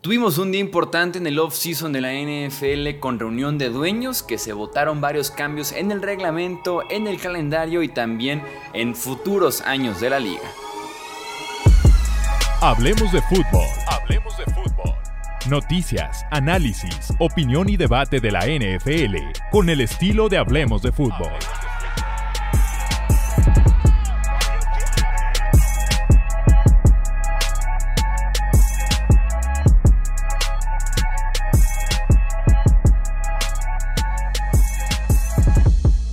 Tuvimos un día importante en el off-season de la NFL con reunión de dueños que se votaron varios cambios en el reglamento, en el calendario y también en futuros años de la liga. Hablemos de fútbol. Hablemos de fútbol. Noticias, análisis, opinión y debate de la NFL con el estilo de Hablemos de fútbol.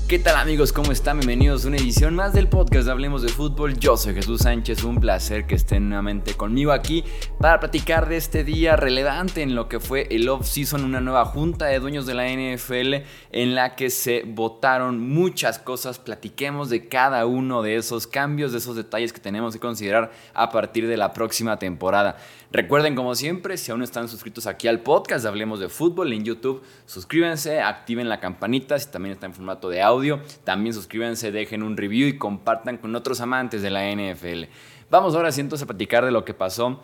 ¿Qué tal amigos? ¿Cómo están? Bienvenidos a una edición más del podcast de Hablemos de Fútbol. Yo soy Jesús Sánchez, un placer que estén nuevamente conmigo aquí para platicar de este día relevante en lo que fue el off-season, una nueva junta de dueños de la NFL en la que se votaron muchas cosas. Platiquemos de cada uno de esos cambios, de esos detalles que tenemos que considerar a partir de la próxima temporada. Recuerden, como siempre, si aún no están suscritos aquí al podcast Hablemos de Fútbol en YouTube, suscríbanse, activen la campanita si también está en formato de audio. También suscríbanse, dejen un review y compartan con otros amantes de la NFL. Vamos ahora sí entonces a platicar de lo que pasó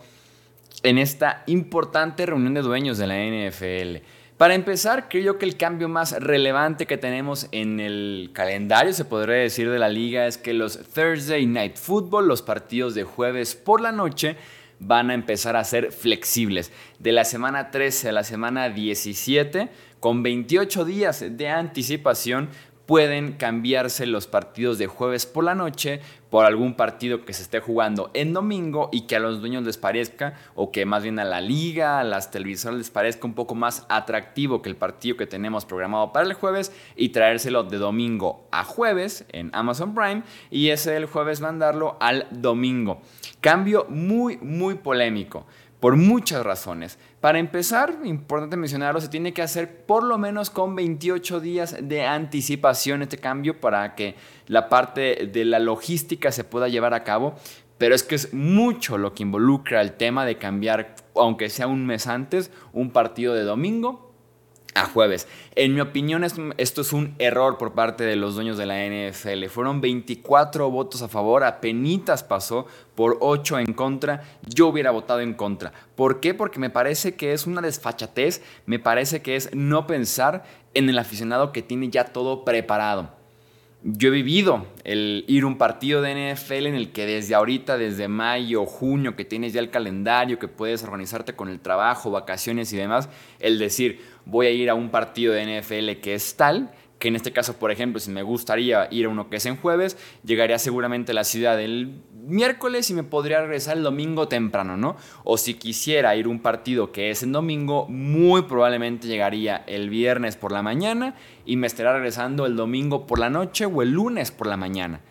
en esta importante reunión de dueños de la NFL. Para empezar, creo que el cambio más relevante que tenemos en el calendario, se podría decir, de la liga es que los Thursday Night Football, los partidos de jueves por la noche, van a empezar a ser flexibles. De la semana 13 a la semana 17, con 28 días de anticipación, pueden cambiarse los partidos de jueves por la noche por algún partido que se esté jugando en domingo y que a los dueños les parezca, o que más bien a la liga, a las televisoras les parezca un poco más atractivo que el partido que tenemos programado para el jueves y traérselo de domingo a jueves en Amazon Prime y ese del jueves mandarlo al domingo. Cambio muy, muy polémico por muchas razones. Para empezar, importante mencionarlo, se tiene que hacer por lo menos con 28 días de anticipación este cambio para que la parte de la logística se pueda llevar a cabo. Pero es que es mucho lo que involucra el tema de cambiar, aunque sea un mes antes, un partido de domingo a jueves. En mi opinión, esto es un error por parte de los dueños de la NFL. Fueron 24 votos a favor, apenas pasó por 8 en contra. Yo hubiera votado en contra. ¿Por qué? Porque me parece que es una desfachatez, me parece que es no pensar en el aficionado que tiene ya todo preparado yo he vivido el ir a un partido de NFL en el que desde ahorita, desde mayo, junio, que tienes ya el calendario, que puedes organizarte con el trabajo, vacaciones y demás, el decir, voy a ir a un partido de NFL que es tal que en este caso, por ejemplo, si me gustaría ir a uno que es en jueves, llegaría seguramente a la ciudad el miércoles y me podría regresar el domingo temprano, ¿no? O si quisiera ir a un partido que es en domingo, muy probablemente llegaría el viernes por la mañana y me estará regresando el domingo por la noche o el lunes por la mañana.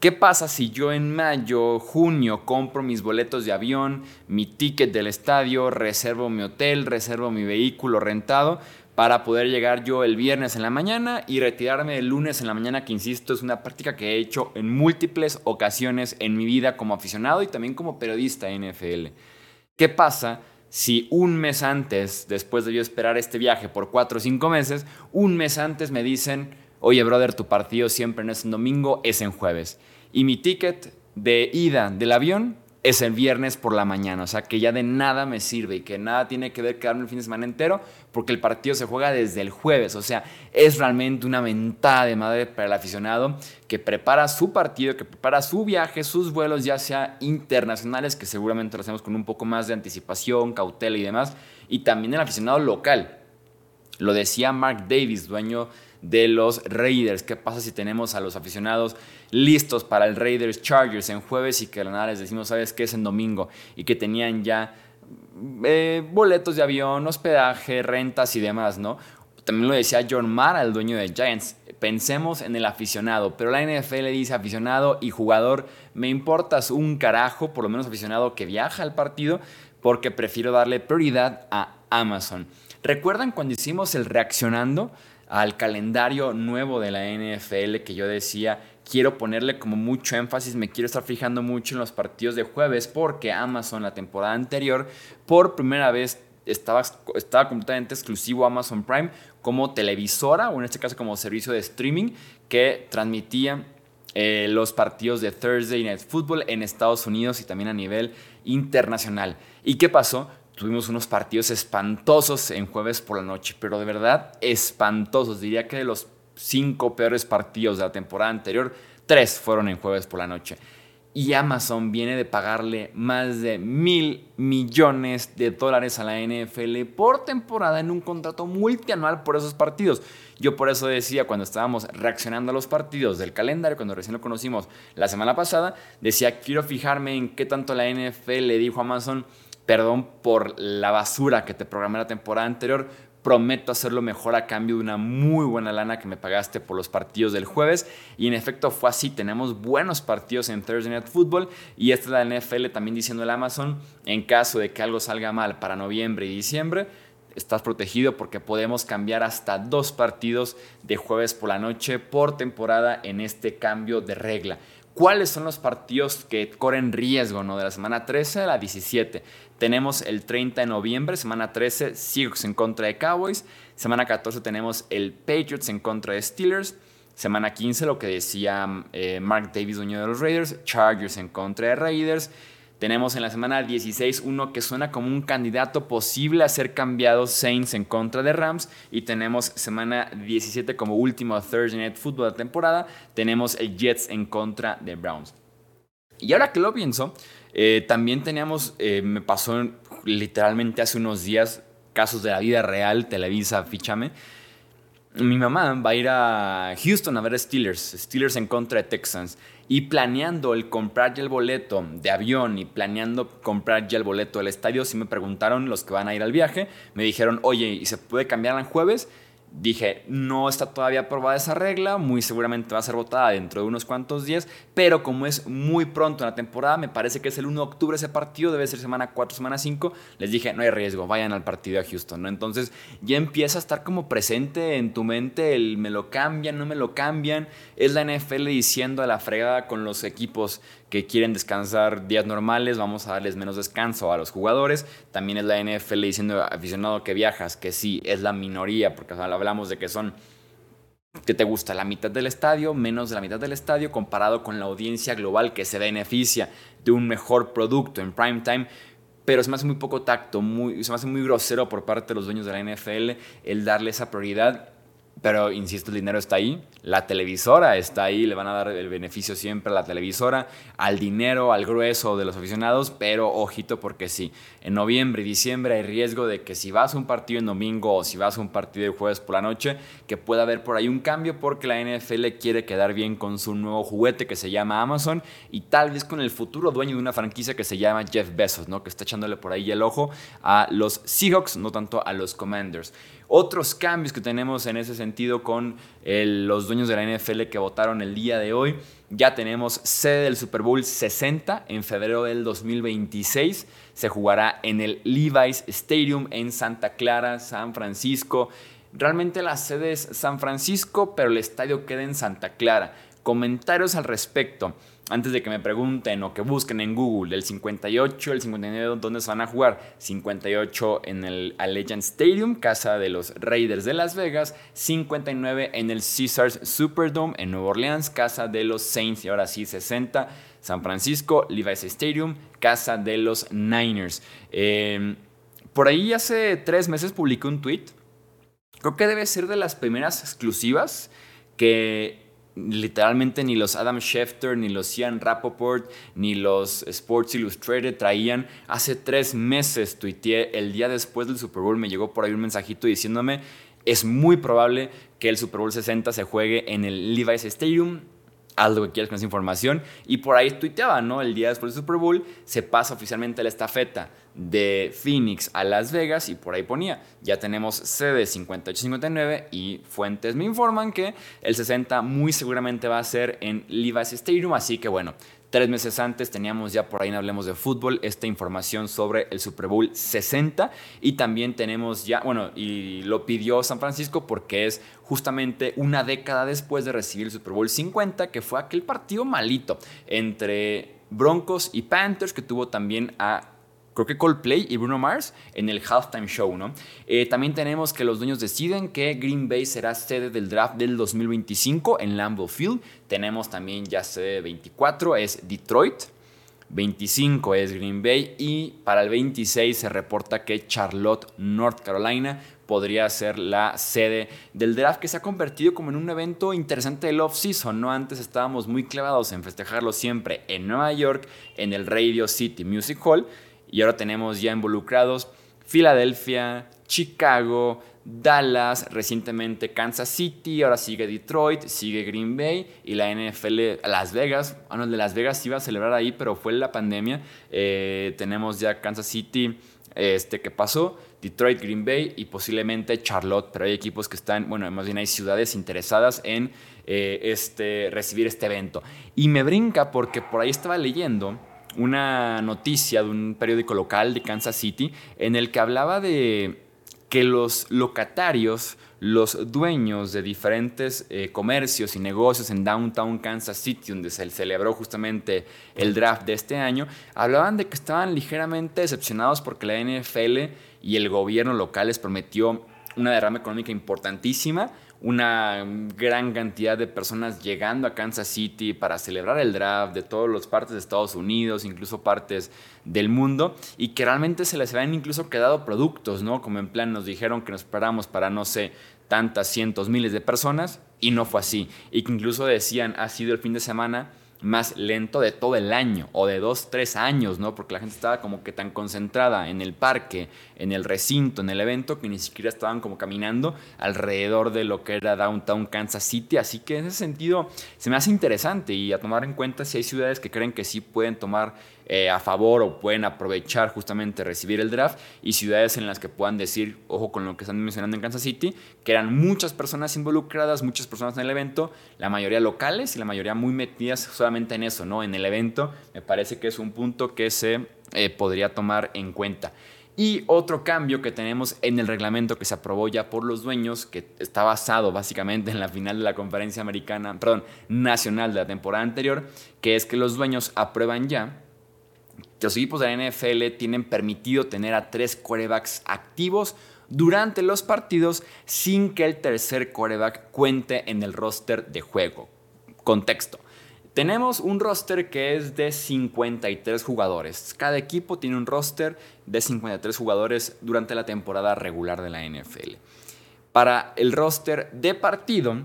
¿Qué pasa si yo en mayo, junio compro mis boletos de avión, mi ticket del estadio, reservo mi hotel, reservo mi vehículo rentado? Para poder llegar yo el viernes en la mañana y retirarme el lunes en la mañana, que insisto, es una práctica que he hecho en múltiples ocasiones en mi vida como aficionado y también como periodista NFL. ¿Qué pasa si un mes antes, después de yo esperar este viaje por cuatro o cinco meses, un mes antes me dicen, oye brother, tu partido siempre no es en domingo, es en jueves? Y mi ticket de ida del avión es el viernes por la mañana. O sea, que ya de nada me sirve y que nada tiene que ver quedarme el fin de semana entero porque el partido se juega desde el jueves. O sea, es realmente una mentada de madre para el aficionado que prepara su partido, que prepara su viaje, sus vuelos, ya sea internacionales, que seguramente lo hacemos con un poco más de anticipación, cautela y demás, y también el aficionado local. Lo decía Mark Davis, dueño de los Raiders. ¿Qué pasa si tenemos a los aficionados listos para el Raiders Chargers en jueves y que nada les decimos, ¿sabes qué es en domingo? Y que tenían ya eh, boletos de avión, hospedaje, rentas y demás, ¿no? También lo decía John Mara, el dueño de Giants. Pensemos en el aficionado, pero la NFL dice aficionado y jugador, me importas un carajo, por lo menos aficionado que viaja al partido, porque prefiero darle prioridad a Amazon. ¿Recuerdan cuando hicimos el reaccionando? Al calendario nuevo de la NFL que yo decía, quiero ponerle como mucho énfasis, me quiero estar fijando mucho en los partidos de jueves porque Amazon la temporada anterior por primera vez estaba, estaba completamente exclusivo Amazon Prime como televisora o en este caso como servicio de streaming que transmitía eh, los partidos de Thursday Night Football en Estados Unidos y también a nivel internacional. ¿Y qué pasó? Tuvimos unos partidos espantosos en jueves por la noche, pero de verdad espantosos. Diría que de los cinco peores partidos de la temporada anterior, tres fueron en jueves por la noche. Y Amazon viene de pagarle más de mil millones de dólares a la NFL por temporada en un contrato multianual por esos partidos. Yo por eso decía cuando estábamos reaccionando a los partidos del calendario, cuando recién lo conocimos la semana pasada, decía quiero fijarme en qué tanto la NFL le dijo a Amazon perdón por la basura que te programé la temporada anterior, prometo hacerlo mejor a cambio de una muy buena lana que me pagaste por los partidos del jueves. Y en efecto fue así, tenemos buenos partidos en Thursday Night Football y esta es la NFL también diciendo el Amazon, en caso de que algo salga mal para noviembre y diciembre, estás protegido porque podemos cambiar hasta dos partidos de jueves por la noche por temporada en este cambio de regla. ¿Cuáles son los partidos que corren riesgo ¿no? de la semana 13 a la 17? Tenemos el 30 de noviembre, semana 13, Seahawks en contra de Cowboys. Semana 14 tenemos el Patriots en contra de Steelers. Semana 15, lo que decía eh, Mark Davis, dueño de los Raiders, Chargers en contra de Raiders. Tenemos en la semana 16 uno que suena como un candidato posible a ser cambiado, Saints en contra de Rams. Y tenemos semana 17 como último Thursday Night Football de temporada. Tenemos el Jets en contra de Browns. Y ahora que lo pienso, eh, también teníamos, eh, me pasó literalmente hace unos días, casos de la vida real, Televisa, fíchame. Mi mamá va a ir a Houston a ver Steelers, Steelers en contra de Texans. Y planeando el comprar ya el boleto de avión y planeando comprar ya el boleto del estadio, si me preguntaron los que van a ir al viaje, me dijeron, oye, ¿y se puede cambiar el jueves? Dije, no está todavía aprobada esa regla, muy seguramente va a ser votada dentro de unos cuantos días, pero como es muy pronto en la temporada, me parece que es el 1 de octubre ese partido, debe ser semana 4, semana 5, les dije, no hay riesgo, vayan al partido a Houston, ¿no? Entonces ya empieza a estar como presente en tu mente el me lo cambian, no me lo cambian, es la NFL diciendo a la fregada con los equipos que quieren descansar días normales, vamos a darles menos descanso a los jugadores. También es la NFL diciendo aficionado que viajas, que sí, es la minoría, porque hablamos de que son, que te gusta? La mitad del estadio, menos de la mitad del estadio, comparado con la audiencia global que se beneficia de un mejor producto en prime time pero se me hace muy poco tacto, muy, se me hace muy grosero por parte de los dueños de la NFL el darle esa prioridad pero insisto, el dinero está ahí, la televisora está ahí, le van a dar el beneficio siempre a la televisora, al dinero, al grueso de los aficionados, pero ojito porque sí, en noviembre y diciembre hay riesgo de que si vas a un partido en domingo o si vas a un partido de jueves por la noche, que pueda haber por ahí un cambio porque la NFL quiere quedar bien con su nuevo juguete que se llama Amazon y tal vez con el futuro dueño de una franquicia que se llama Jeff Bezos, ¿no? que está echándole por ahí el ojo a los Seahawks, no tanto a los Commanders. Otros cambios que tenemos en ese sentido con los dueños de la NFL que votaron el día de hoy. Ya tenemos sede del Super Bowl 60 en febrero del 2026. Se jugará en el Levi's Stadium en Santa Clara, San Francisco. Realmente la sede es San Francisco, pero el estadio queda en Santa Clara. Comentarios al respecto antes de que me pregunten o que busquen en Google el 58, el 59, ¿dónde se van a jugar? 58 en el Allegiant Stadium, casa de los Raiders de Las Vegas. 59 en el Caesars Superdome en Nueva Orleans, casa de los Saints. Y ahora sí, 60, San Francisco, Levi's Stadium, casa de los Niners. Em, por ahí hace tres meses publiqué un tweet. Creo que debe ser de las primeras exclusivas que literalmente ni los Adam Schefter, ni los Ian Rappaport, ni los Sports Illustrated traían. Hace tres meses tuiteé, el día después del Super Bowl me llegó por ahí un mensajito diciéndome, es muy probable que el Super Bowl 60 se juegue en el Levi's Stadium haz lo que quieras con esa información. Y por ahí tuiteaba, ¿no? El día después del Super Bowl se pasa oficialmente la estafeta de Phoenix a Las Vegas y por ahí ponía, ya tenemos sede 58-59 y fuentes me informan que el 60 muy seguramente va a ser en Levi's Stadium, así que bueno, Tres meses antes teníamos ya por ahí en Hablemos de Fútbol esta información sobre el Super Bowl 60 y también tenemos ya, bueno, y lo pidió San Francisco porque es justamente una década después de recibir el Super Bowl 50, que fue aquel partido malito entre Broncos y Panthers que tuvo también a creo que Coldplay y Bruno Mars en el halftime show, ¿no? Eh, también tenemos que los dueños deciden que Green Bay será sede del draft del 2025 en Lambeau Field. Tenemos también ya sede 24, es Detroit. 25 es Green Bay y para el 26 se reporta que Charlotte, North Carolina, podría ser la sede del draft que se ha convertido como en un evento interesante del off-season, ¿no? Antes estábamos muy clavados en festejarlo siempre en Nueva York, en el Radio City Music Hall, y ahora tenemos ya involucrados Filadelfia, Chicago, Dallas, recientemente Kansas City, ahora sigue Detroit, sigue Green Bay y la NFL Las Vegas. Bueno, el de Las Vegas iba a celebrar ahí, pero fue la pandemia. Eh, tenemos ya Kansas City, este que pasó, Detroit, Green Bay y posiblemente Charlotte, pero hay equipos que están, bueno, más bien hay ciudades interesadas en eh, este, recibir este evento. Y me brinca porque por ahí estaba leyendo una noticia de un periódico local de Kansas City en el que hablaba de que los locatarios, los dueños de diferentes eh, comercios y negocios en Downtown Kansas City, donde se celebró justamente el draft de este año, hablaban de que estaban ligeramente decepcionados porque la NFL y el gobierno local les prometió una derrama económica importantísima, una gran cantidad de personas llegando a Kansas City para celebrar el draft de todas las partes de Estados Unidos, incluso partes del mundo, y que realmente se les habían incluso quedado productos, ¿no? Como en plan nos dijeron que nos esperamos para, no sé, tantas cientos, miles de personas, y no fue así. Y que incluso decían, ha sido el fin de semana más lento de todo el año o de dos, tres años, ¿no? Porque la gente estaba como que tan concentrada en el parque, en el recinto, en el evento, que ni siquiera estaban como caminando alrededor de lo que era Downtown Kansas City. Así que en ese sentido se me hace interesante y a tomar en cuenta si hay ciudades que creen que sí pueden tomar eh, a favor o pueden aprovechar justamente recibir el draft y ciudades en las que puedan decir, ojo con lo que están mencionando en Kansas City, que eran muchas personas involucradas, muchas personas en el evento, la mayoría locales y la mayoría muy metidas solamente en eso, ¿no? En el evento, me parece que es un punto que se eh, podría tomar en cuenta. Y otro cambio que tenemos en el reglamento que se aprobó ya por los dueños, que está basado básicamente en la final de la conferencia americana, perdón, nacional de la temporada anterior, que es que los dueños aprueban ya los equipos de la NFL tienen permitido tener a tres corebacks activos durante los partidos sin que el tercer coreback cuente en el roster de juego. Contexto. Tenemos un roster que es de 53 jugadores. Cada equipo tiene un roster de 53 jugadores durante la temporada regular de la NFL. Para el roster de partido,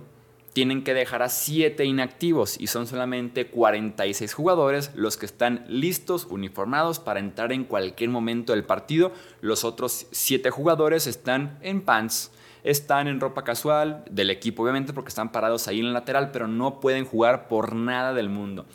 tienen que dejar a 7 inactivos y son solamente 46 jugadores los que están listos, uniformados para entrar en cualquier momento del partido. Los otros 7 jugadores están en pants, están en ropa casual del equipo, obviamente porque están parados ahí en el lateral, pero no pueden jugar por nada del mundo.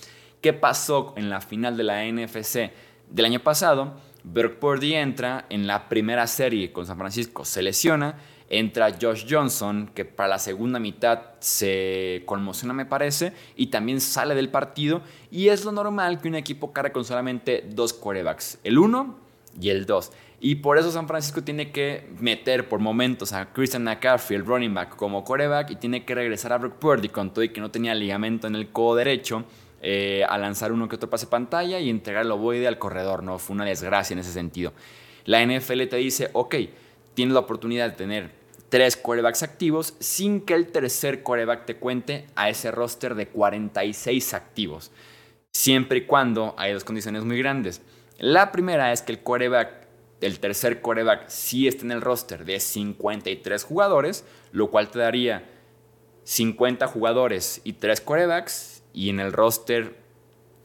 ¿Qué pasó en la final de la NFC del año pasado? Brock Purdy entra en la primera serie con San Francisco, se lesiona Entra Josh Johnson, que para la segunda mitad se conmociona, me parece, y también sale del partido. Y es lo normal que un equipo cargue con solamente dos quarterbacks, el 1 y el 2. Y por eso San Francisco tiene que meter por momentos a Christian McCaffrey, el running back, como quarterback y tiene que regresar a Brock Purdy con todo y que no tenía ligamento en el codo derecho. Eh, a lanzar uno que otro pase pantalla y entregar el ovoide al corredor, ¿no? Fue una desgracia en ese sentido. La NFL te dice, ok, tienes la oportunidad de tener tres quarterbacks activos sin que el tercer quarterback te cuente a ese roster de 46 activos. Siempre y cuando hay dos condiciones muy grandes. La primera es que el quarterback, el tercer quarterback sí esté en el roster de 53 jugadores, lo cual te daría 50 jugadores y 3 quarterbacks y en el roster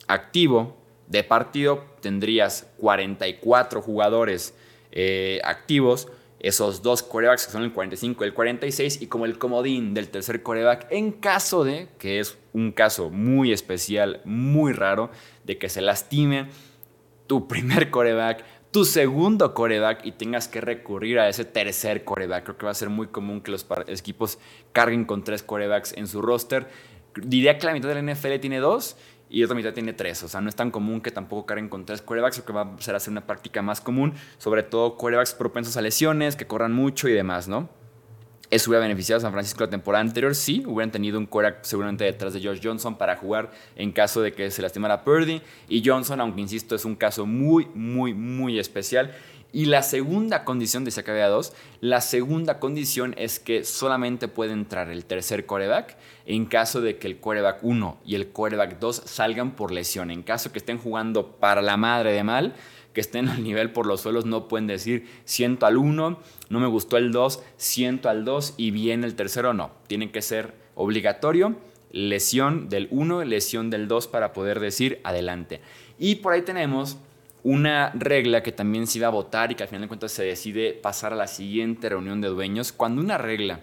activo de partido tendrías 44 jugadores eh, activos esos dos corebacks que son el 45 y el 46 y como el comodín del tercer coreback en caso de, que es un caso muy especial, muy raro, de que se lastime tu primer coreback, tu segundo coreback y tengas que recurrir a ese tercer coreback. Creo que va a ser muy común que los equipos carguen con tres corebacks en su roster. Diría que la mitad de la NFL tiene dos y otra mitad tiene tres. O sea, no es tan común que tampoco carguen con tres quarterbacks, lo que va a ser hacer una práctica más común, sobre todo quarterbacks propensos a lesiones, que corran mucho y demás, ¿no? ¿Eso hubiera beneficiado a San Francisco la temporada anterior? Sí, hubieran tenido un quarterback seguramente detrás de Josh Johnson para jugar en caso de que se lastimara Purdy. Y Johnson, aunque insisto, es un caso muy, muy, muy especial. Y la segunda condición, decía que había dos, la segunda condición es que solamente puede entrar el tercer coreback en caso de que el coreback 1 y el coreback 2 salgan por lesión. En caso que estén jugando para la madre de mal, que estén al nivel por los suelos, no pueden decir siento al 1, no me gustó el 2, siento al 2 y viene el tercero, no. Tienen que ser obligatorio, lesión del 1, lesión del 2 para poder decir adelante. Y por ahí tenemos una regla que también se iba a votar y que al final de cuentas se decide pasar a la siguiente reunión de dueños. Cuando una regla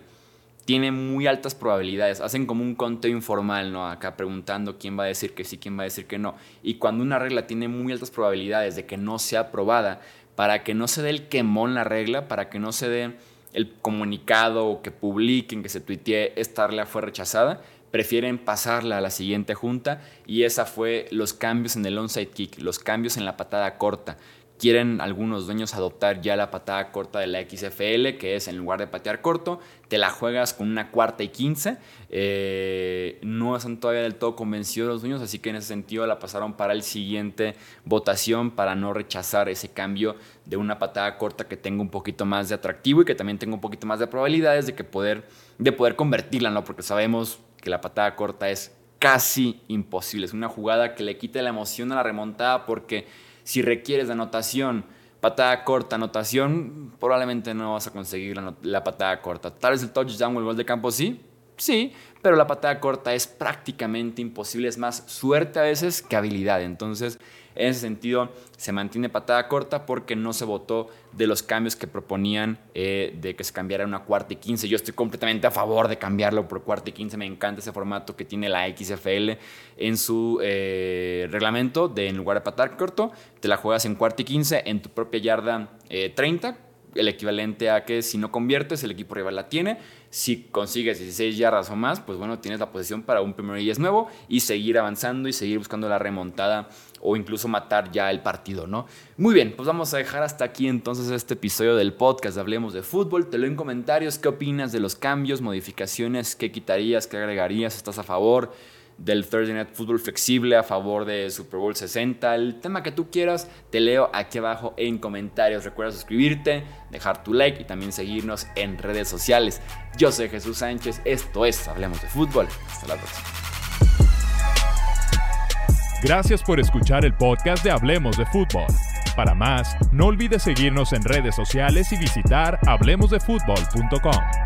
tiene muy altas probabilidades, hacen como un conteo informal, ¿no? Acá preguntando quién va a decir que sí, quién va a decir que no. Y cuando una regla tiene muy altas probabilidades de que no sea aprobada, para que no se dé el quemón la regla, para que no se dé el comunicado o que publiquen, que se tuitee, esta regla fue rechazada, prefieren pasarla a la siguiente junta y esa fue los cambios en el onside kick, los cambios en la patada corta. Quieren algunos dueños adoptar ya la patada corta de la XFL, que es en lugar de patear corto, te la juegas con una cuarta y quince. Eh, no están todavía del todo convencidos los dueños, así que en ese sentido la pasaron para el siguiente votación para no rechazar ese cambio de una patada corta que tenga un poquito más de atractivo y que también tenga un poquito más de probabilidades de, que poder, de poder convertirla, ¿no? porque sabemos que la patada corta es casi imposible. Es una jugada que le quita la emoción a la remontada porque si requieres de anotación, patada corta, anotación, probablemente no vas a conseguir la, patada corta. Tal vez el touchdown o el gol de campo sí, sí, pero la patada corta es prácticamente imposible. Es más suerte a veces que habilidad. Entonces, en ese sentido, se mantiene patada corta porque no se votó de los cambios que proponían eh, de que se cambiara una cuarta y quince. Yo estoy completamente a favor de cambiarlo por cuarta y quince. Me encanta ese formato que tiene la XFL en su eh, reglamento de en lugar de patada corto, te la juegas en cuarta y quince en tu propia yarda 30 eh, el equivalente a que si no conviertes, el equipo rival la tiene. Si consigues 16 yardas o más, pues bueno, tienes la posición para un primer 10 nuevo y seguir avanzando y seguir buscando la remontada o incluso matar ya el partido, ¿no? Muy bien, pues vamos a dejar hasta aquí entonces este episodio del podcast Hablemos de Fútbol. Te leo en comentarios qué opinas de los cambios, modificaciones, qué quitarías, qué agregarías, estás a favor del Thursday Night Football flexible a favor de Super Bowl 60, el tema que tú quieras, te leo aquí abajo en comentarios. Recuerda suscribirte, dejar tu like y también seguirnos en redes sociales. Yo soy Jesús Sánchez, esto es Hablemos de Fútbol. Hasta la próxima. Gracias por escuchar el podcast de Hablemos de Fútbol. Para más, no olvides seguirnos en redes sociales y visitar hablemosdefutbol.com.